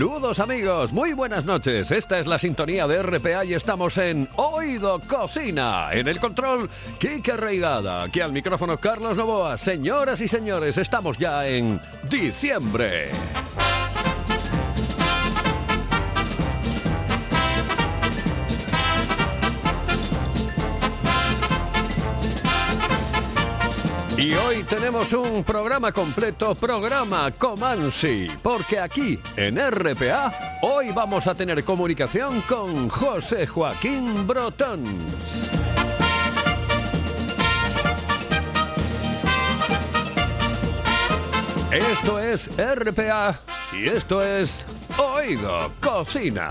Saludos amigos, muy buenas noches. Esta es la sintonía de RPA y estamos en Oído Cocina. En el control, Kike Reigada. Aquí al micrófono, Carlos Novoa. Señoras y señores, estamos ya en diciembre. Y hoy tenemos un programa completo, programa Comansi, porque aquí en RPA hoy vamos a tener comunicación con José Joaquín Brotón. Esto es RPA y esto es Oído Cocina.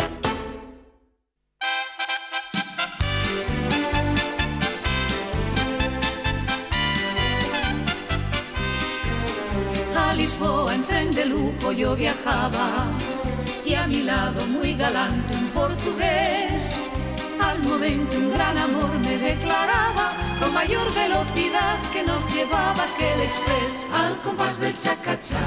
Lisboa en tren de lujo yo viajaba y a mi lado muy galante un portugués. Al momento un gran amor me declaraba con mayor velocidad que nos llevaba aquel express al compás del chacachá,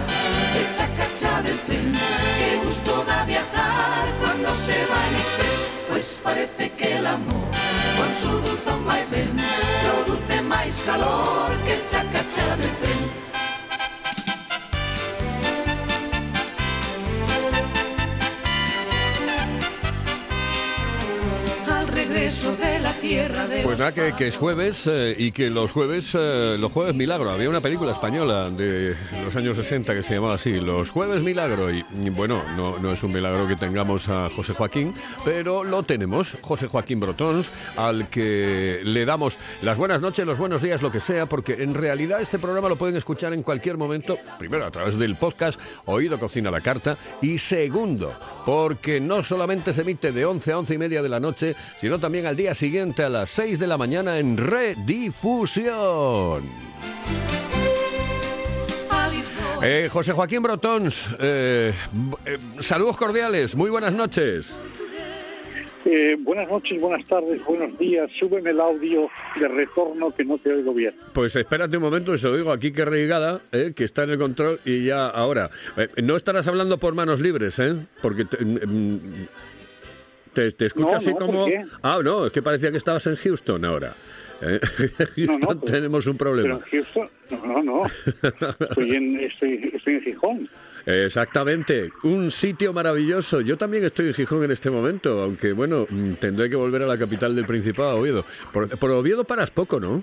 del chacachá del tren. Qué gusto da viajar cuando se va en express, pues parece que el amor con su dulzón vaivén produce más calor que el tierra de Pues nada, que, que es jueves eh, y que los jueves, eh, los jueves milagro. Había una película española de los años 60 que se llamaba así, Los jueves milagro. Y, y bueno, no, no es un milagro que tengamos a José Joaquín, pero lo tenemos, José Joaquín Brotons, al que le damos las buenas noches, los buenos días, lo que sea, porque en realidad este programa lo pueden escuchar en cualquier momento, primero a través del podcast Oído Cocina la Carta, y segundo, porque no solamente se emite de 11 a 11 y media de la noche, sino también al día siguiente a las 6 de la mañana en redifusión. Eh, José Joaquín Brotons, eh, eh, saludos cordiales, muy buenas noches. Eh, buenas noches, buenas tardes, buenos días. Súbeme el audio de retorno que no te oigo bien. Pues espérate un momento, se lo digo aquí que Reigada, eh, que está en el control y ya ahora. Eh, no estarás hablando por manos libres, ¿eh? Porque te, mm, te, te escucho No, así no, ¿por como... Ah, no, es que parecía que estabas en Houston ahora. Eh, Houston No, pero- tenemos un Pero problema. en Houston, no, no, no. Estoy en, estoy, estoy en Gijón. Exactamente, un sitio maravilloso. Yo también estoy en Gijón en este momento, aunque bueno, mm, tendré que volver a la capital del Principado, Oviedo. Por, por Oviedo paras poco, ¿no?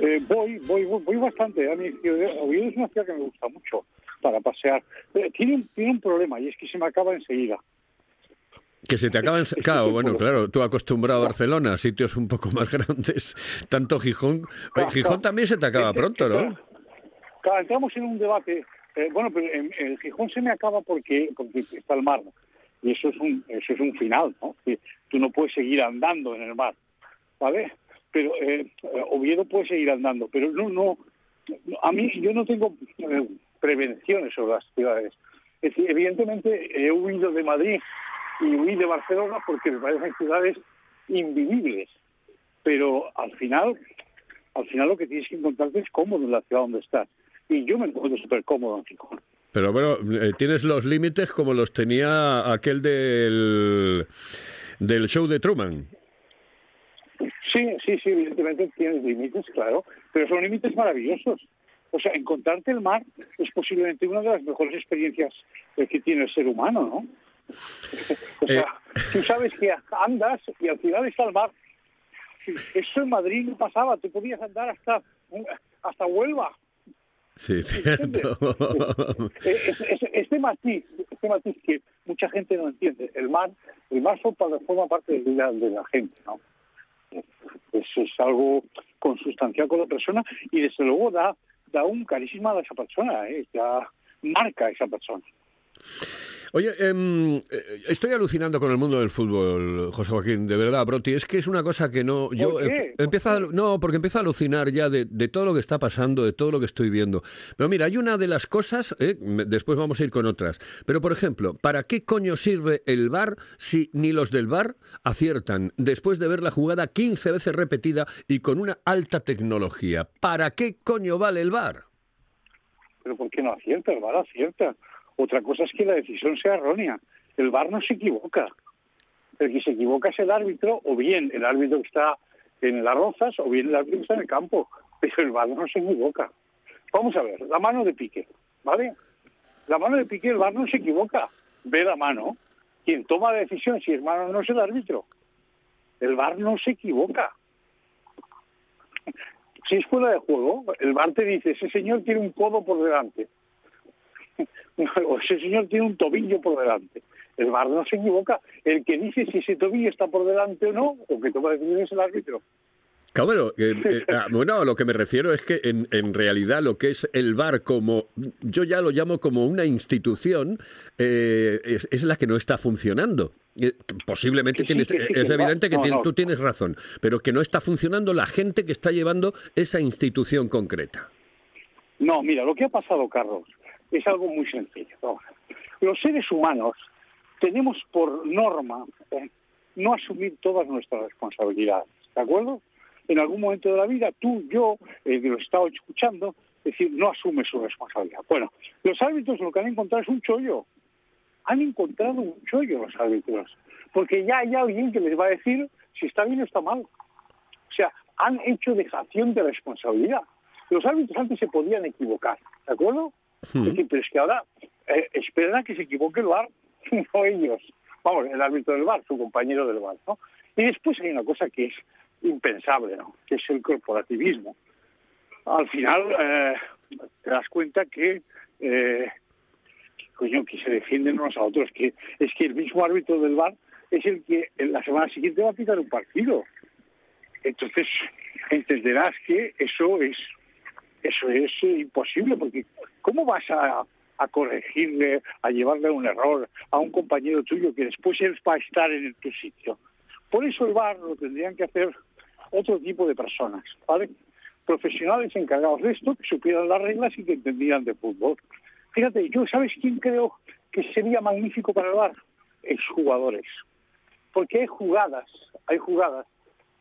Eh, voy, voy, voy, voy bastante. A mí Oviedo es una ciudad que me gusta mucho para pasear. Eh, tiene, tiene un problema y es que se me acaba enseguida. Que se te acaban... Claro, bueno, claro, tú acostumbrado a Barcelona, sitios un poco más grandes, tanto Gijón... Gijón también se te acaba pronto, ¿no? Claro, entramos en un debate. eh, bueno, pero en, en Gijón se me acaba porque, porque está el mar. Y eso es un, eso es un final, ¿no? Que tú no puedes seguir andando en el mar, ¿vale? Pero eh, Oviedo puede seguir andando, pero no, no. A mí, yo no tengo eh, prevenciones sobre las ciudades. Es decir, evidentemente he huido de Madrid y huí de Barcelona porque me parecen ciudades invivibles. Pero al final, al final lo que tienes que encontrarte es cómodo en la ciudad donde estás. Y yo me encuentro súper cómodo en Gijón. Pero bueno, eh, tienes los límites como los tenía aquel del, del show de Truman. Sí, sí, sí, evidentemente tienes límites, claro, pero son límites maravillosos. O sea, encontrarte el mar es posiblemente una de las mejores experiencias eh, que tiene el ser humano, ¿no? O sea, Eh. tú sabes que andas y al final está el mar. Eso en Madrid no pasaba, te podías andar hasta, hasta Huelva. Sí, cierto. Este matiz, este matiz que mucha gente no entiende, el mar, el mar forma, forma parte de la, de la gente, ¿no? Eso es algo consustancial con la persona y desde luego da, da un carisma a esa persona, ¿eh? ya marca a esa persona. Oye, em, eh, estoy alucinando con el mundo del fútbol, José Joaquín, de verdad, Broti. Es que es una cosa que no. Yo qué? em- empiezo a- no, porque empiezo a alucinar ya de, de todo lo que está pasando, de todo lo que estoy viendo. Pero mira, hay una de las cosas, eh, después vamos a ir con otras. Pero por ejemplo, ¿para qué coño sirve el VAR si ni los del VAR aciertan después de ver la jugada 15 veces repetida y con una alta tecnología? ¿Para qué coño vale el VAR? Pero ¿por qué no acierta? El VAR acierta. Otra cosa es que la decisión sea errónea. El VAR no se equivoca. El que se equivoca es el árbitro, o bien el árbitro que está en las rozas, o bien el árbitro está en el campo. Pero el VAR no se equivoca. Vamos a ver, la mano de Piqué, ¿vale? La mano de Piqué, el VAR no se equivoca. Ve la mano. Quien toma la decisión si es mano no es el árbitro. El VAR no se equivoca. Si es fuera de juego, el VAR te dice, ese señor tiene un codo por delante. O ese señor tiene un tobillo por delante. El VAR no se equivoca. El que dice si ese tobillo está por delante o no, o que toma decisiones es el árbitro. Claro, eh, eh, ah, bueno, a lo que me refiero es que en, en realidad lo que es el VAR como, yo ya lo llamo como una institución, eh, es, es la que no está funcionando. Posiblemente sí, tienes, sí, es evidente que No, tien- no. tú tienes razón, pero que no está funcionando la gente que está llevando esa institución concreta. No, mira, lo que ha pasado, Carlos, es algo muy sencillo. Los seres humanos tenemos por norma eh, no asumir todas nuestras responsabilidades, ¿de acuerdo? En algún momento de la vida, tú, yo, eh, que lo he estado escuchando, es decir, no asume su responsabilidad. Bueno, los árbitros lo que han encontrado es un chollo. Han encontrado un chollo los árbitros, porque ya hay alguien que les va a decir si está bien o está mal. O sea, han hecho dejación de responsabilidad. Los árbitros antes se podían equivocar, ¿de acuerdo? Es decir, pero es que ahora eh, esperan a que se equivoque el VAR, no ellos. Vamos, el árbitro del VAR, su compañero del VAR, ¿no? Y después hay una cosa que es impensable, ¿no? Que es el corporativismo. Al final eh, te das cuenta que, eh, que, coño, que se defienden unos a otros, que es que el mismo árbitro del VAR es el que en la semana siguiente va a pitar un partido. Entonces entenderás que eso es eso es eh, imposible porque cómo vas a, corregirle, a llevarle un error a un compañero tuyo que después él va a estar en tu sitio. Por eso el VAR lo tendrían que hacer otro tipo de personas, ¿vale? Profesionales encargados de esto, que supieran las reglas y que entendieran de fútbol. Fíjate, yo, ¿sabes quién creo que sería magnífico para el VAR? Exjugadores. Porque hay jugadas, hay jugadas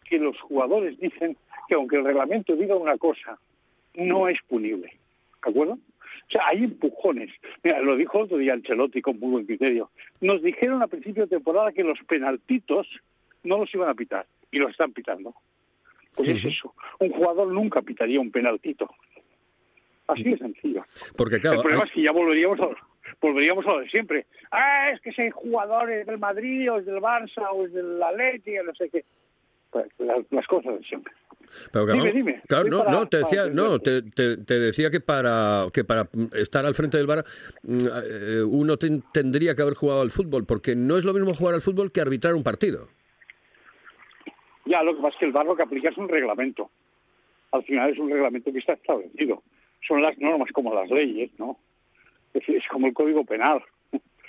que los jugadores dicen que aunque el reglamento diga una cosa, no es punible. ¿De acuerdo? O sea, hay empujones. Mira, lo dijo otro día Ancelotti con muy buen criterio. Nos dijeron a principio de temporada que los penaltitos no los iban a pitar y los están pitando. Pues es eso. Un jugador nunca pitaría un penaltito. Así de sencillo. Porque claro, el problema hay- es que ya volveríamos a, volveríamos a lo de siempre. Ah, es que si hay jugadores del Madrid o es del Barça o es del Atleti no sé qué. Pues, las, las cosas de siempre. Pero claro, Dime, dime. claro, no, para- no, te decía, no, te, te- te decía que para que para estar al frente del bar mm, eh, uno ten- tendría que haber jugado al fútbol, porque no es lo mismo jugar al fútbol que arbitrar un partido. Ya, lo que pasa es que el VAR lo que aplica es un reglamento. Al final es un reglamento que está establecido. Son las normas como las leyes, ¿no? Es como el Código Penal.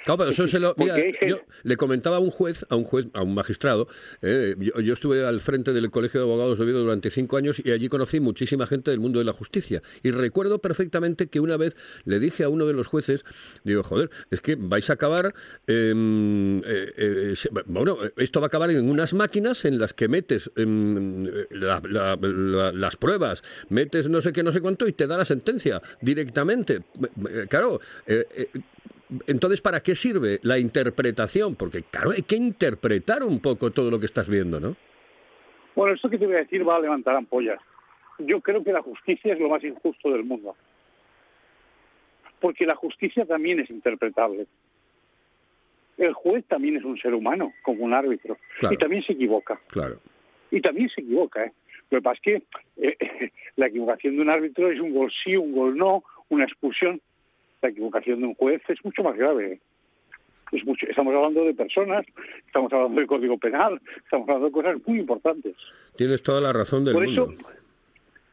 Claro, pero eso se lo, mira, yo le comentaba a un juez, a un juez, a un magistrado. eh, yo, yo estuve al frente del Colegio de Abogados de Oviedo durante cinco años y allí conocí muchísima gente del mundo de la justicia. Y recuerdo perfectamente que una vez le dije a uno de los jueces, digo, joder, es que vais a acabar, em, eh, eh, bueno, esto va a acabar en unas máquinas en las que metes em, la- la- la- las pruebas, metes no sé qué, no sé cuánto y te da la sentencia directamente. Claro. Entonces, ¿para qué sirve la interpretación? Porque, claro, hay que interpretar un poco todo lo que estás viendo, ¿no? Bueno, esto que te voy a decir va a levantar ampollas. Yo creo que la justicia es lo más injusto del mundo. Porque la justicia también es interpretable. El juez también es un ser humano, como un árbitro. Claro. Y también se equivoca. Claro. Y también se equivoca, ¿eh? Lo que pasa es que eh, la equivocación de un árbitro es un gol sí, un gol no, una expulsión. La equivocación de un juez es mucho más grave. Es mucho, estamos hablando de personas, estamos hablando del Código Penal, estamos hablando de cosas muy importantes. Tienes toda la razón del Por mundo. eso,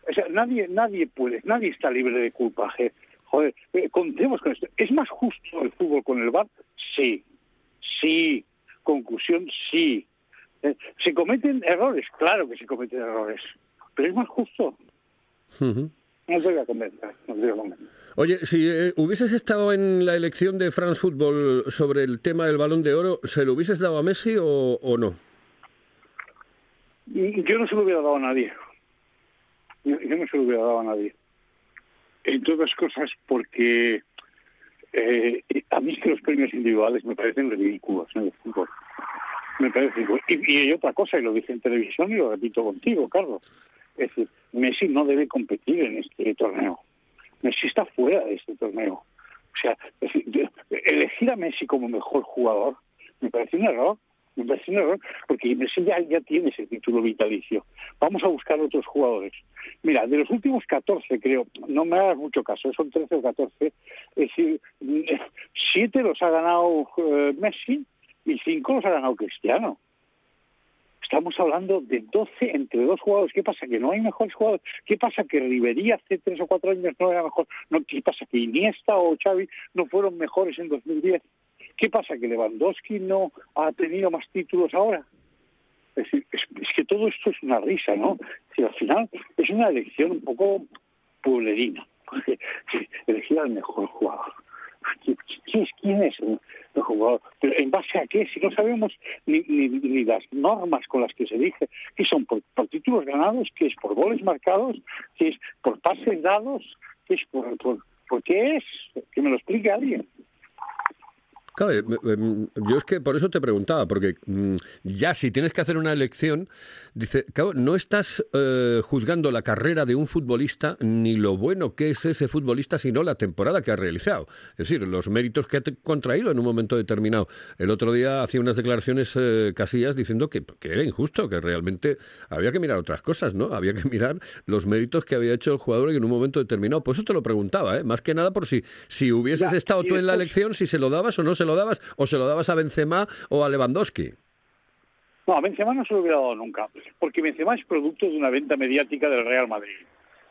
o sea, nadie, nadie puede, nadie está libre de culpa. je. Joder, eh, contemos con esto. ¿Es más justo el fútbol con el VAR? Sí, sí. Conclusión, sí. Eh, ¿Se cometen errores? Claro que se cometen errores. Pero es más justo. No te voy a convencer, no te voy a convencer. Oye, si eh, hubieses estado en la elección de France Football sobre el tema del balón de oro, ¿se lo hubieses dado a Messi o, no? Yo no se lo hubiera dado a nadie. Yo, no se lo hubiera dado a nadie. Entre otras cosas porque eh, a mí es que los premios individuales me parecen ridículos en el fútbol. Me parece. Y, y otra cosa, y lo dije en televisión y lo repito contigo, Carlos. Es decir, Messi no debe competir en este torneo. Messi está fuera de este torneo. O sea, elegir a Messi como mejor jugador me parece un error. Me parece un error porque Messi ya, ya tiene ese título vitalicio. Vamos a buscar otros jugadores. Mira, de los últimos 14, creo, no me hagas mucho caso, son 13 o 14, es decir, mm, siete los ha ganado eh, Messi y cinco los ha ganado Cristiano. Estamos hablando de 12 entre dos jugadores. ¿Qué pasa? ¿Que no hay mejores jugadores? ¿Qué pasa? ¿Que Rivería hace tres o cuatro años no era mejor? No, ¿Qué pasa? ¿Que Iniesta o Xavi no fueron mejores en 2010? ¿Qué pasa? ¿Que Lewandowski no ha tenido más títulos ahora? Es decir, es, que todo esto es una risa, ¿no? Al final es una elección un poco pueblerina. Elegir al mejor jugador. ¿Qui- ¿Quién es, quién es jugador? ¿Pero en base a qué? Si no sabemos ni, ni, ni las normas con las que se elige, que son por, por títulos ganados, que es por goles marcados, que es por pases dados, que es por, por, por qué es, que me lo explique alguien. Claro, eh, eh, yo es que por eso te preguntaba, porque mm, ya si tienes que hacer una elección, dice, claro, no estás eh, juzgando la carrera de un futbolista ni lo bueno que es ese futbolista, sino la temporada que ha realizado. Es decir, los méritos que ha contraído en un momento determinado. El otro día hacía unas declaraciones eh, Casillas diciendo que, que era injusto, que realmente había que mirar otras cosas, ¿no? Había que mirar los méritos que había hecho el jugador en un momento determinado. Por eso te lo preguntaba, ¿eh? Más que nada por si, si hubieses Ya, estado tú en la elección, si se lo dabas o no se lo dabas, o se lo dabas a Benzema o a Lewandowski. No, a Benzema no se lo hubiera dado nunca, porque Benzema es producto de una venta mediática del Real Madrid.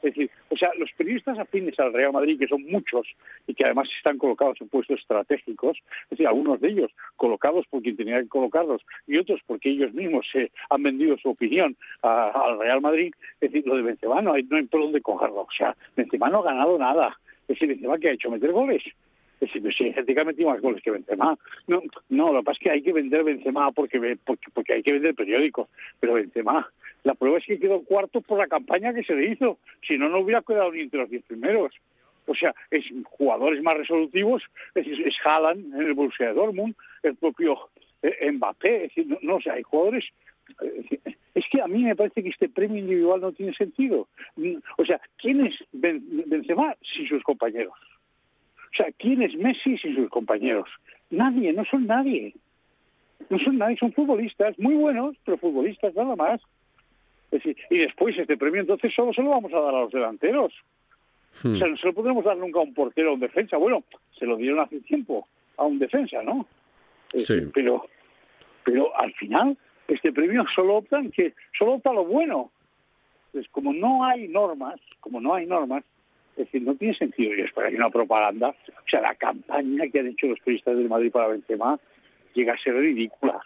Es decir, o sea, los periodistas afines al Real Madrid, que son muchos y que además están colocados en puestos estratégicos, es decir, algunos de ellos colocados por quien tenía que colocarlos y otros porque ellos mismos se han vendido su opinión al Real Madrid, es decir, lo de Benzema no hay, no hay por dónde cogerlo. O sea, Benzema no ha ganado nada. Es decir, Benzema que ha hecho meter goles. Que ha metido más goles que Benzema. No, no, lo que pasa es que hay que vender Benzema porque, porque, hay que vender periódicos. Pero Benzema, la prueba es que quedó cuarto por la campaña que se le hizo. Si no, no hubiera quedado ni entre los diez primeros. O sea, es jugadores más resolutivos, es, es Haaland en el Borussia Dortmund, el propio eh, Mbappé, es decir, no, no, o sea, hay jugadores... Es que a mí me parece que este premio individual no tiene sentido. O sea, ¿quién es Ben- Benzema sin sus compañeros? O sea, ¿quién es Messi sin sus compañeros? Nadie, no son nadie. No son nadie, son futbolistas, muy buenos, pero futbolistas nada más. Es decir, y después este premio entonces solo se lo vamos a dar a los delanteros. Hmm. O sea, no se lo podremos dar nunca a un portero o a un defensa. Bueno, se lo dieron hace tiempo a un defensa, ¿no? Es Sí. Pero, pero al final este premio solo optan que solo opta lo bueno. Pues como no hay normas, como no hay normas, Es decir, no tiene sentido. Y después hay una propaganda. O sea, la campaña que han hecho los periodistas del Madrid para Benzema llega a ser ridícula.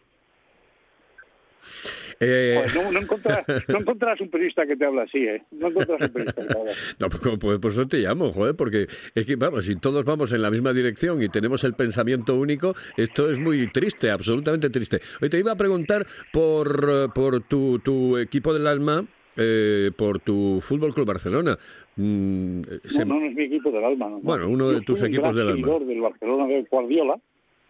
Eh, Joder, no, no encontrarás, no encontrarás un periodista que te habla así, ¿eh? No encontrarás un periodista que te habla así. No, pues, pues por eso te llamo, joder, porque es que, vamos, si todos vamos en la misma dirección y tenemos el pensamiento único, esto es muy triste, absolutamente triste. Hoy te iba a preguntar por, eh, por tu, tu equipo del alma, eh, por tu Fútbol Club Barcelona. Mm, se- No, no, no es mi equipo del alma. no. Bueno, uno de Yo tus equipos gran del alma. seguidor del Barcelona de Guardiola.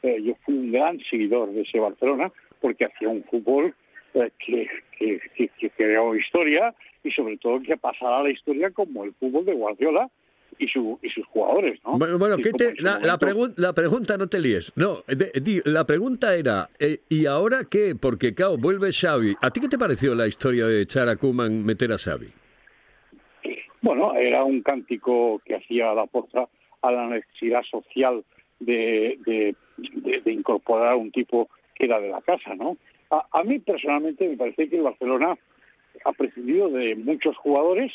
Eh, yo fui un gran seguidor de ese Barcelona porque hacía un fútbol eh, que, que, que- que creó historia y sobre todo que pasara a la historia como el fútbol de Guardiola y, su, y sus jugadores, ¿no? Bueno, bueno, ¿qué te- la, la, momento- pregun- la pregunta no te líes. No, de- di- la pregunta era, eh, ¿y ahora qué? Porque, claro, vuelve Xavi. ¿A ti qué te pareció la historia de echar a Koeman meter a Xavi? Bueno, era un cántico que hacía la posta a la necesidad social de, de, de- de incorporar a un tipo que era de la casa, ¿no? A, a mí personalmente me parece que el Barcelona ha prescindido de muchos jugadores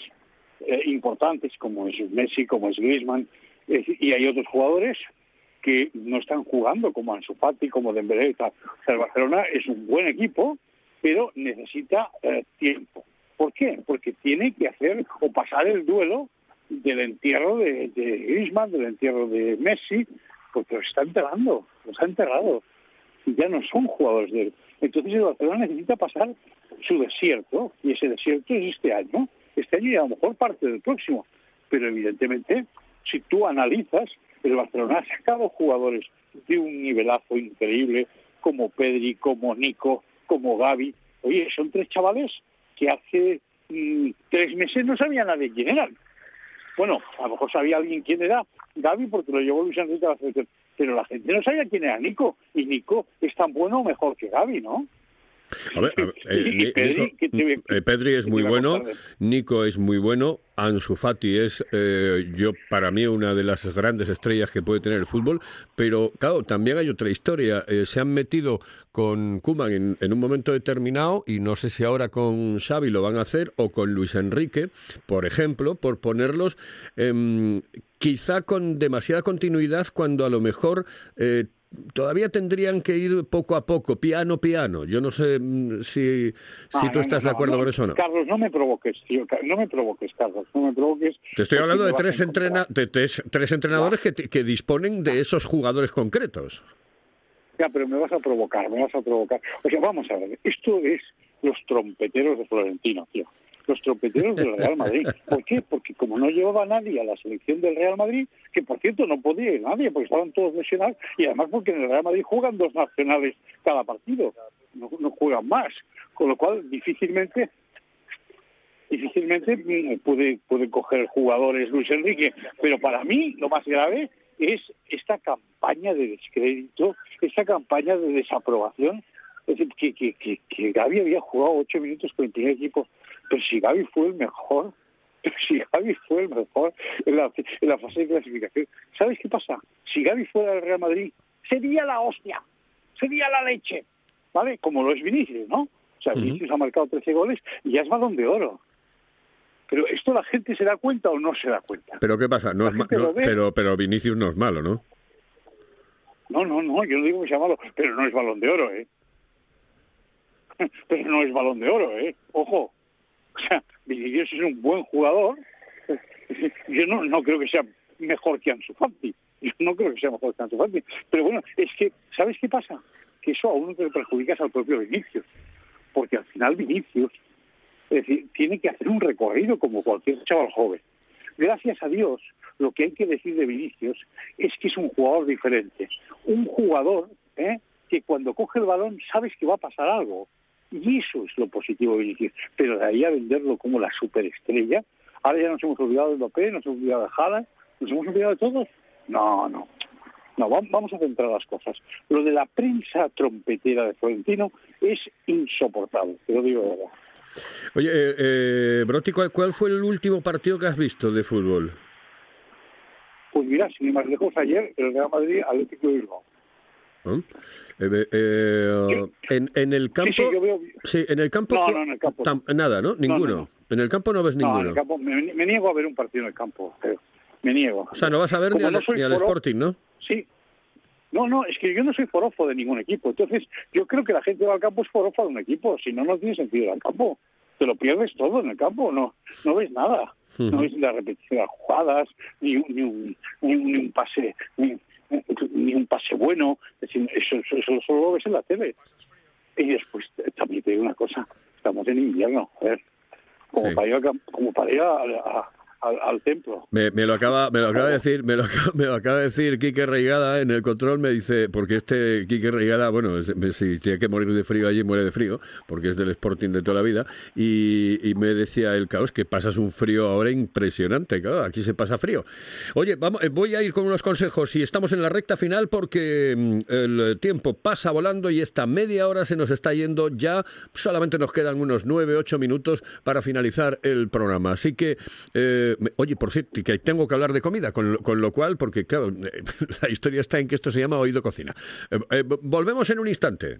eh, importantes como es Messi, como es Griezmann, y hay otros jugadores que no están jugando como Ansu Fati, como Dembélé. O sea, el Barcelona es un buen equipo, pero necesita eh, tiempo. ¿Por qué? Porque tiene que hacer o pasar el duelo del entierro de, de Griezmann, del entierro de Messi, porque los está enterrando, los ha enterrado. Ya no son jugadores de él. Entonces el Barcelona necesita pasar su desierto, y ese desierto es este año. Este año y a lo mejor parte del próximo. Pero evidentemente, si tú analizas, el Barcelona ha sacado jugadores de un nivelazo increíble, como Pedri, como Nico, como Gaby. Oye, son tres chavales que hace mm, tres meses no sabía nadie quién eran. Bueno, a lo mejor sabía alguien quién era Gaby porque lo llevó Luis Enrique a la selección, pero la gente no sabía quién era Nico, y Nico es tan bueno o mejor que Gaby, ¿no? A ver, a ver, eh, Y Ni- Pedri, Nico- ¿qué te- eh, Pedri es muy bueno, Nico es muy bueno, Ansu Fati es, eh, yo para mí, una de las grandes estrellas que puede tener el fútbol, pero claro, también hay otra historia. Eh, se han metido con Kuman en, en un momento determinado y no sé si ahora con Xavi lo van a hacer o con Luis Enrique, por ejemplo, por ponerlos em, quizá con demasiada continuidad cuando a lo mejor eh, todavía tendrían que ir poco a poco, piano, piano. Yo no sé mm, si, si Ah, tú no, estás no, de acuerdo no, con eso o no. Carlos, no me provoques, tío, no me provoques, Carlos, no me provoques. Te estoy hablando de tres, encontrar. entrena- de tres, tres entrenadores que, que disponen de esos jugadores concretos. Ya, pero me vas a provocar, me vas a provocar. O sea, vamos a ver, esto es los trompeteros de Florentino, tío. Los trompeteros del Real Madrid. ¿Por qué? Porque como no llevaba nadie a la selección del Real Madrid, que por cierto no podía ir nadie porque estaban todos lesionados, y además porque en el Real Madrid juegan dos nacionales cada partido, no, juegan más. Con lo cual, difícilmente difícilmente mm, puede, puede coger jugadores Luis Enrique. Pero para mí lo más grave es esta campaña de descrédito, esta campaña de desaprobación. Es decir, que, que, que, que Gaby había jugado ocho minutos con el primer equipo, pero si Gaby fue el mejor, pero si Gaby fue el mejor en la, en la fase de clasificación. ¿Sabes qué pasa? Si Gaby fuera del Real Madrid, sería la hostia, sería la leche, ¿vale? Como lo es Vinicius, ¿no? O sea. Vinicius ha marcado 13 goles y ya es balón de oro. Pero esto la gente se da cuenta o no se da cuenta. Pero ¿qué pasa? No es no- pero Vinicius no es malo, ¿no? No, no, no, yo no digo que sea malo, pero no es balón de oro, ¿eh? Pero no es balón de oro, ¿eh? Ojo. O sea, Vinicius es un buen jugador. Yo no, no creo que sea mejor que Ansu Fati. Yo no creo que sea mejor que Ansu Fati. Pero bueno, es que, ¿sabes qué pasa? Que eso a uno te perjudicas al propio Vinicius. Porque al final Vinicius es decir, tiene que hacer un recorrido como cualquier chaval joven. Gracias a Dios, lo que hay que decir de Vinicius es que es un jugador diferente. Un jugador ¿eh? que cuando coge el balón sabes que va a pasar algo. Y eso es lo positivo de Vinicius. Pero de ahí a venderlo como la superestrella, ahora ya nos hemos olvidado de Mbappé, nos hemos olvidado de Haaland, nos hemos olvidado de todos. No, no. No, va- vamos a centrar las cosas. Lo de la prensa trompetera de Florentino es insoportable, te lo digo de verdad. Oye, eh, eh, ¿cuál, cuál fue el último partido que has visto de fútbol? Pues mira, sin ir más lejos, ayer el Real Madrid Atlético de Bilbao. ¿No? Eh, eh, en, en el campo... Sí, sí, yo veo... Sí, en el campo... No, no, en el campo no. tam- nada, ¿no? Ninguno. no. En el campo no ves en ninguno. el campo, me, me niego a ver un partido en el campo. creo. me niego. O sea, no vas a ver Como ni al, ni Sporting, ¿no? Sí. No, no, es que yo no soy forofo de ningún equipo. Entonces, yo creo que la gente va al campo es forofo de un equipo. Si no, no tiene sentido ir al campo. Te lo pierdes todo en el campo. No, no ves nada. No ves la repetición de las jugadas, ni un, ni un, ni un, ni un pase, ni, ni un pase bueno. Es decir, eso, solo lo ves en la tele. Y después también te digo una cosa. Estamos en invierno. A ver, como Sí. para ir, camp- como para ir a- a- al- al templo. Me, me lo acaba, me lo acaba de decir, me lo, me lo acaba de decir Quique Reigada en el control, me dice, porque este Quique Reigada, bueno, es- si tiene que morir de frío allí, muere de frío, porque es del Sporting de toda la vida, y, y me decía el caos que pasas un frío ahora impresionante, claro, aquí se pasa frío. Oye, vamos, eh, voy a ir con unos consejos, y estamos en la recta final porque mm, el tiempo pasa volando y esta media hora se nos está yendo ya, solamente nos quedan unos nueve, ocho minutos para finalizar el programa, así que... eh, oye, por cierto, que tengo que hablar de comida, con lo, con lo cual, porque claro, eh, la historia está en que esto se llama Oído Cocina. Eh, eh, volvemos en un instante.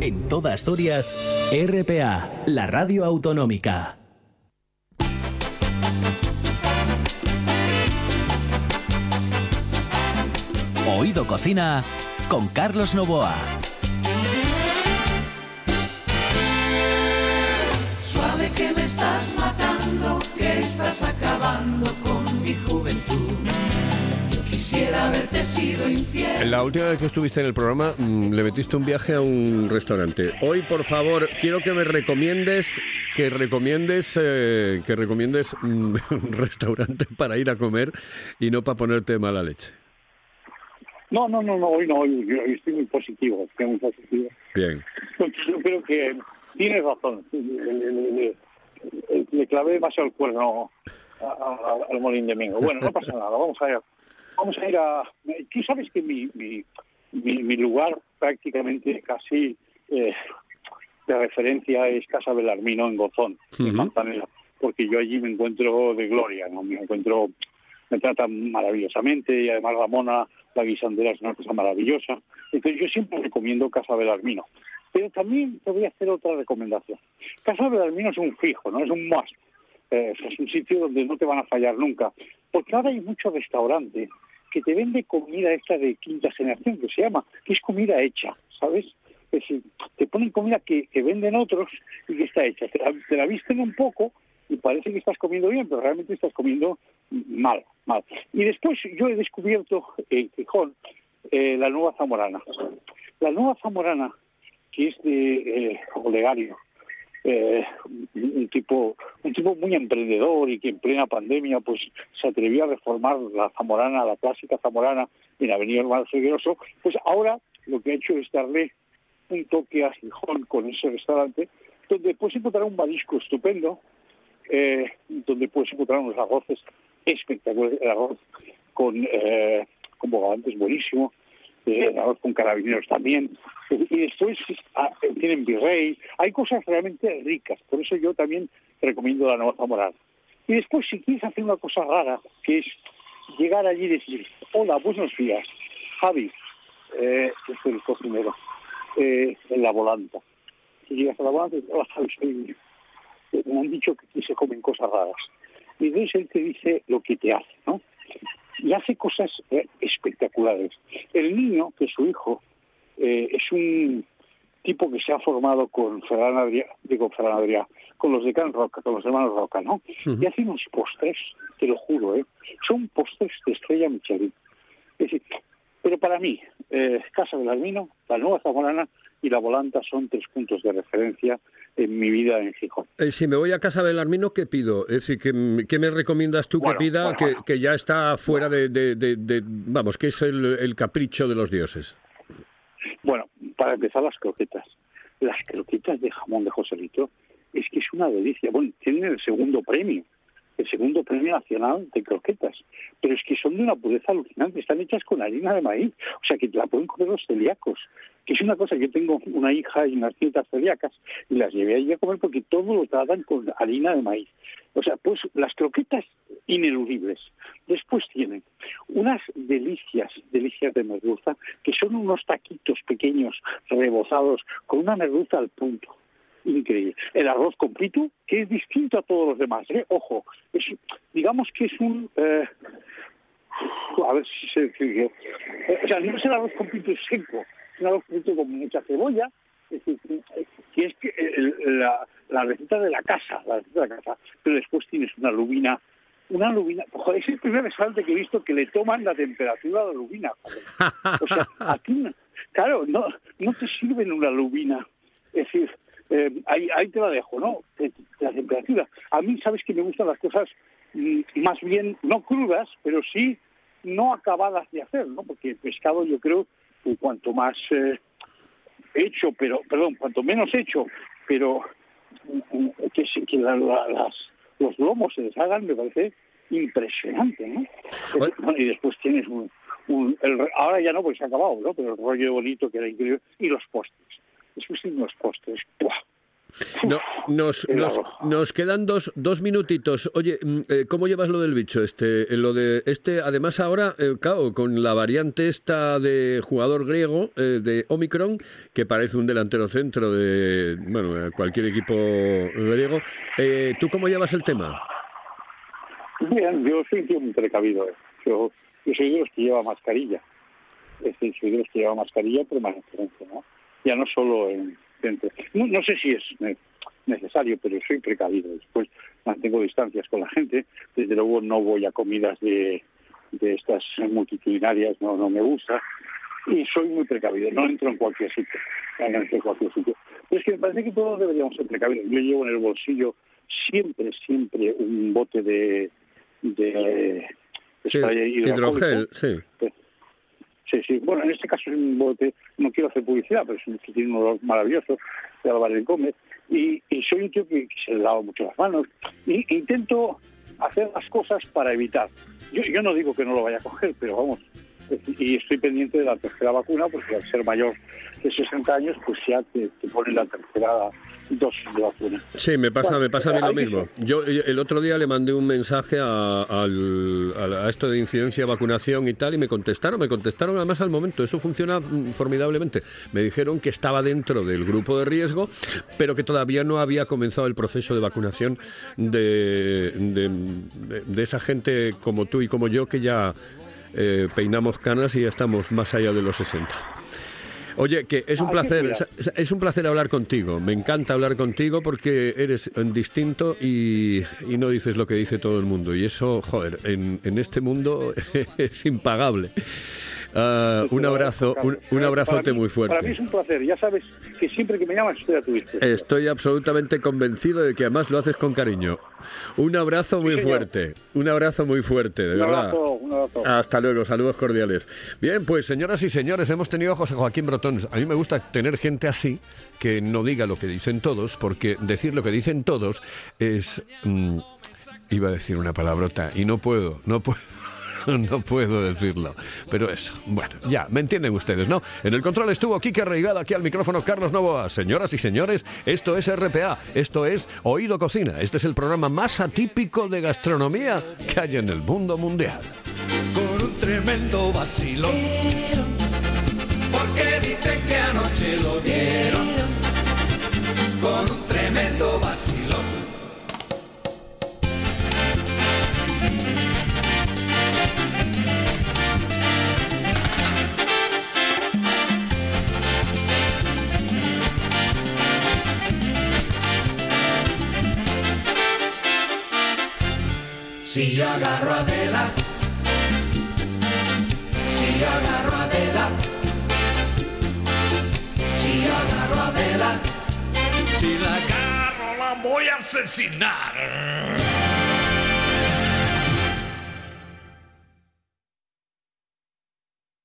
En toda Asturias, RPA, la radio autonómica. Oído Cocina con Carlos Novoa. Suave que me estás matando, que estás acabando con mi juventud. Quisiera haberte sido infiel. La última vez que estuviste en el programa mm, le metiste un viaje a un restaurante. Hoy, por favor, quiero que me recomiendes que recomiendes eh, que recomiendes un restaurante para ir a comer y no para ponerte mala leche. No, no, no, no, hoy no, hoy, estoy muy positivo, estoy muy positivo. Bien. Porque yo creo que tienes razón. Le, le- le- clavé demasiado el cuerno al Molín de Mingo. Bueno, no pasa nada, vamos a ir. Vamos a ir a... Tú sabes que mi, mi, mi, mi lugar prácticamente casi eh, de referencia es Casa Belarmino en Gozón, en. Manzanera, porque yo allí me encuentro de gloria, ¿no? Me encuentro... Me tratan maravillosamente y además Ramona, la guisandera, es una cosa maravillosa. Entonces yo siempre recomiendo Casa Belarmino. Pero también te voy a hacer otra recomendación. Casa Belarmino es un fijo, no es un must. Eh, es un sitio donde no te van a fallar nunca. Porque ahora hay mucho restaurante que te vende comida esta de quinta generación, que se llama, que es comida hecha, ¿sabes? Es decir, te ponen comida que, venden otros y que está hecha. Te la, te la visten un poco y parece que estás comiendo bien, pero realmente estás comiendo mal, mal. Y después yo he descubierto en Gijón eh, la nueva zamorana. La nueva zamorana, que es de eh, Olegario, eh, un tipo un tipo muy emprendedor y que en plena pandemia pues se atrevió a reformar la zamorana, la clásica zamorana en Avenida Hermano Figueroso, pues ahora lo que ha hecho es darle un toque a Gijón con ese restaurante, donde puedes encontrar un marisco estupendo, eh, donde puedes encontrar unos arroces espectaculares, el arroz con, eh, con buenísimo, con carabineros también, y después ah, tienen virrey, hay cosas realmente ricas, por eso yo también recomiendo la Nueva Zamorana. Y después si quieres hacer una cosa rara, que es llegar allí y decir, hola, buenos días, Javi, eh, es el cocinero, eh, en la volanta. Y llegas a la volanta y dices, me han dicho que aquí se comen cosas raras. Y entonces él te dice lo que te hace, ¿no? Y hace cosas eh, espectaculares. El niño, que es su hijo, eh, es un tipo que se ha formado con Ferran Adrià, digo Ferran Adrià, con los de Can Roca, con los hermanos Roca, ¿no? Y hace unos postres, te lo juro, ¿eh? Son postres de estrella Michelin. Es decir, pero para mí, eh, Casa del Almino, la Nueva Zamorana y la Volanta son tres puntos de referencia en mi vida en Gijón. Eh, si me voy a Casa del Armino, ¿qué pido? Es decir, ¿qué, qué me recomiendas tú Bueno, que pida bueno, que, bueno. que ya está fuera de, de- de- de- vamos, que es el, el capricho de los dioses? Bueno, para empezar las croquetas. Las croquetas de jamón de Joselito es que es una delicia. Bueno, tienen el segundo premio, el segundo premio nacional de croquetas, pero es que son de una pureza alucinante, están hechas con harina de maíz, o sea que la pueden comer los celíacos, que es una cosa, yo tengo una hija y unas nietas celíacas y las llevé allí a comer porque todo lo tratan con harina de maíz. O sea, pues las croquetas ineludibles. Después tienen unas delicias, delicias de merluza, que son unos taquitos pequeños, rebozados, con una merluza al punto. Increíble. El arroz con que es distinto a todos los demás. ¿eh? Ojo, es, digamos que es un... eh, a ver si se decide. Eh, o sea, no es el arroz con pitu seco, es un arroz con pitu con mucha cebolla, es decir, que es la, la receta de la casa, la receta de la casa, pero después tienes una lubina, una lubina, es el primer restaurante que he visto que le toman la temperatura a la lubina, joder. O sea, aquí, claro, no, no te sirven una lubina, es decir, eh, ahí, ahí te la dejo, ¿no? La temperatura. A mí, sabes que me gustan las cosas mm, más bien, no crudas, pero sí no acabadas de hacer, ¿no? Porque el pescado yo creo que cuanto más eh, hecho, pero, perdón, cuanto menos hecho, pero mm, mm, que, se- que la- la- las, los lomos se deshagan, me parece impresionante, ¿no? Bueno. Bueno, y después tienes un, un- el re- ahora ya no, porque se ha acabado, ¿no? Pero el rollo bonito que era increíble, y los postres. Tienes los postres. ¡buah! No, nos, nos, nos quedan dos, dos minutitos. Oye, mm, eh, ¿cómo llevas lo del bicho? Este, eh, lo de este, además ahora, eh, claro, con la variante esta de jugador griego eh, de Omicron, que parece un delantero centro de, bueno, cualquier equipo griego. Eh, ¿Tú cómo llevas el tema? Bien, yo soy un precavido. ¿eh? Yo, yo soy de los que lleva mascarilla. Es decir, soy de los que lleva mascarilla permanentemente, ¿no? Ya no solo en dentro. No, no sé si es necesario, pero soy precavido. Después mantengo distancias con la gente. Desde luego no voy a comidas de, de estas multitudinarias, no, no me gusta. Y soy muy precavido, no entro en cualquier sitio. No entro en cualquier sitio. Pero es que me parece que todos deberíamos ser precavidos. Yo llevo en el bolsillo siempre, siempre un bote de, de Sí, hidrogel, sí. Sí, sí. Bueno, en este caso es un bote, no quiero hacer publicidad, pero es un tiene olor maravilloso, de Álvarez Gómez. Y, y soy un tío que, se lava mucho las manos. Y intento hacer las cosas para evitar. Yo no digo que no lo vaya a coger, pero vamos. Y estoy pendiente de la tercera vacuna, porque al ser mayor de 60 años, pues ya te, te ponen la tercera dosis de vacuna. Sí, me pasa, Bueno, me pasa a mí lo mismo. Yo eh, el otro día le mandé un mensaje a, al- a- a esto de incidencia, vacunación y tal, y me contestaron, me contestaron además al momento. Eso funciona mm, formidablemente. Me dijeron que estaba dentro del grupo de riesgo, pero que todavía no había comenzado el proceso de vacunación de- de esa gente como tú y como yo que ya eh, peinamos canas y ya estamos más allá de los 60. Oye, que es un que placer, es- un placer hablar contigo. Me encanta hablar contigo porque eres distinto y, y no dices lo que dice todo el mundo. Y eso, joder, en, en este mundo es impagable. Ah, un abrazo, un, un abrazote mí- muy Para mí es fuerte. un placer. Ya sabes que siempre que me llamas estoy a tu disposición. Estoy absolutamente convencido de que además lo haces con cariño. Un abrazo muy fuerte, un abrazo muy fuerte, de un verdad. abrazo, un abrazo. Hasta luego, saludos cordiales. Bien, pues señoras y señores, hemos tenido a José Joaquín Brotón. A mí me gusta tener gente así que no diga lo que dicen todos, porque decir lo que dicen todos es... mm, iba a decir una palabrota y no puedo, no puedo. No puedo decirlo, pero eso, bueno, ya, me entienden ustedes, ¿no? En el control estuvo Kike Reigada, aquí al micrófono Carlos Novoa. Señoras y señores, esto es RPA, esto es Oído Cocina. Este es el programa más atípico de gastronomía que hay en el mundo mundial. con un tremendo vacilón. Porque dicen que anoche lo dieron con un tremendo vacilón. Si yo agarro a Adela, si yo agarro a Adela, si yo agarro a Adela, si la agarro la voy a asesinar.